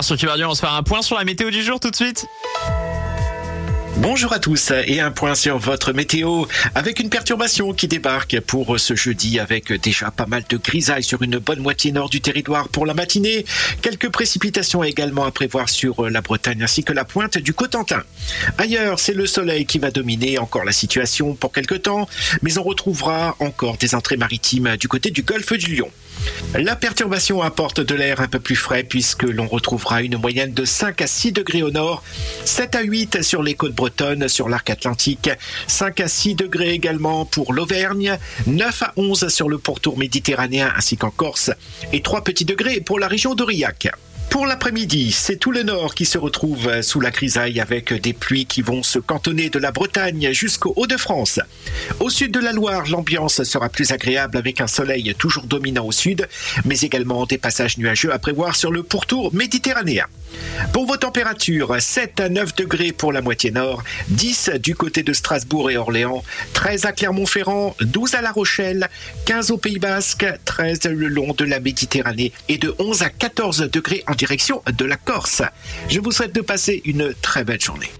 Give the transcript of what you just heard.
Sur Cube on se fait un point sur la météo du jour tout de suite. Bonjour à tous et un point sur votre météo avec une perturbation qui débarque pour ce jeudi avec déjà pas mal de grisailles sur une bonne moitié nord du territoire pour la matinée. Quelques précipitations également à prévoir sur la Bretagne ainsi que la pointe du Cotentin. Ailleurs, c'est le soleil qui va dominer encore la situation pour quelques temps, mais on retrouvera encore des entrées maritimes du côté du golfe du Lion. La perturbation apporte de l'air un peu plus frais puisque l'on retrouvera une moyenne de 5 à 6 degrés au nord, 7 à 8 sur les côtes bretonnes, sur l'arc atlantique, 5 à 6 degrés également pour l'Auvergne, 9 à 11 sur le pourtour méditerranéen ainsi qu'en Corse et 3 petits degrés pour la région d'Aurillac. Pour l'après-midi, c'est tout le nord qui se retrouve sous la grisaille avec des pluies qui vont se cantonner de la Bretagne jusqu'au Hauts-de-France. Au sud de la Loire, l'ambiance sera plus agréable avec un soleil toujours dominant au sud, mais également des passages nuageux à prévoir sur le pourtour méditerranéen. Pour vos températures, 7 à 9 degrés pour la moitié nord, 10 du côté de Strasbourg et Orléans, 13 à Clermont-Ferrand, 12 à La Rochelle, 15 au Pays Basque, 13 le long de la Méditerranée et de 11 à 14 degrés en direction de la Corse. Je vous souhaite de passer une très belle journée.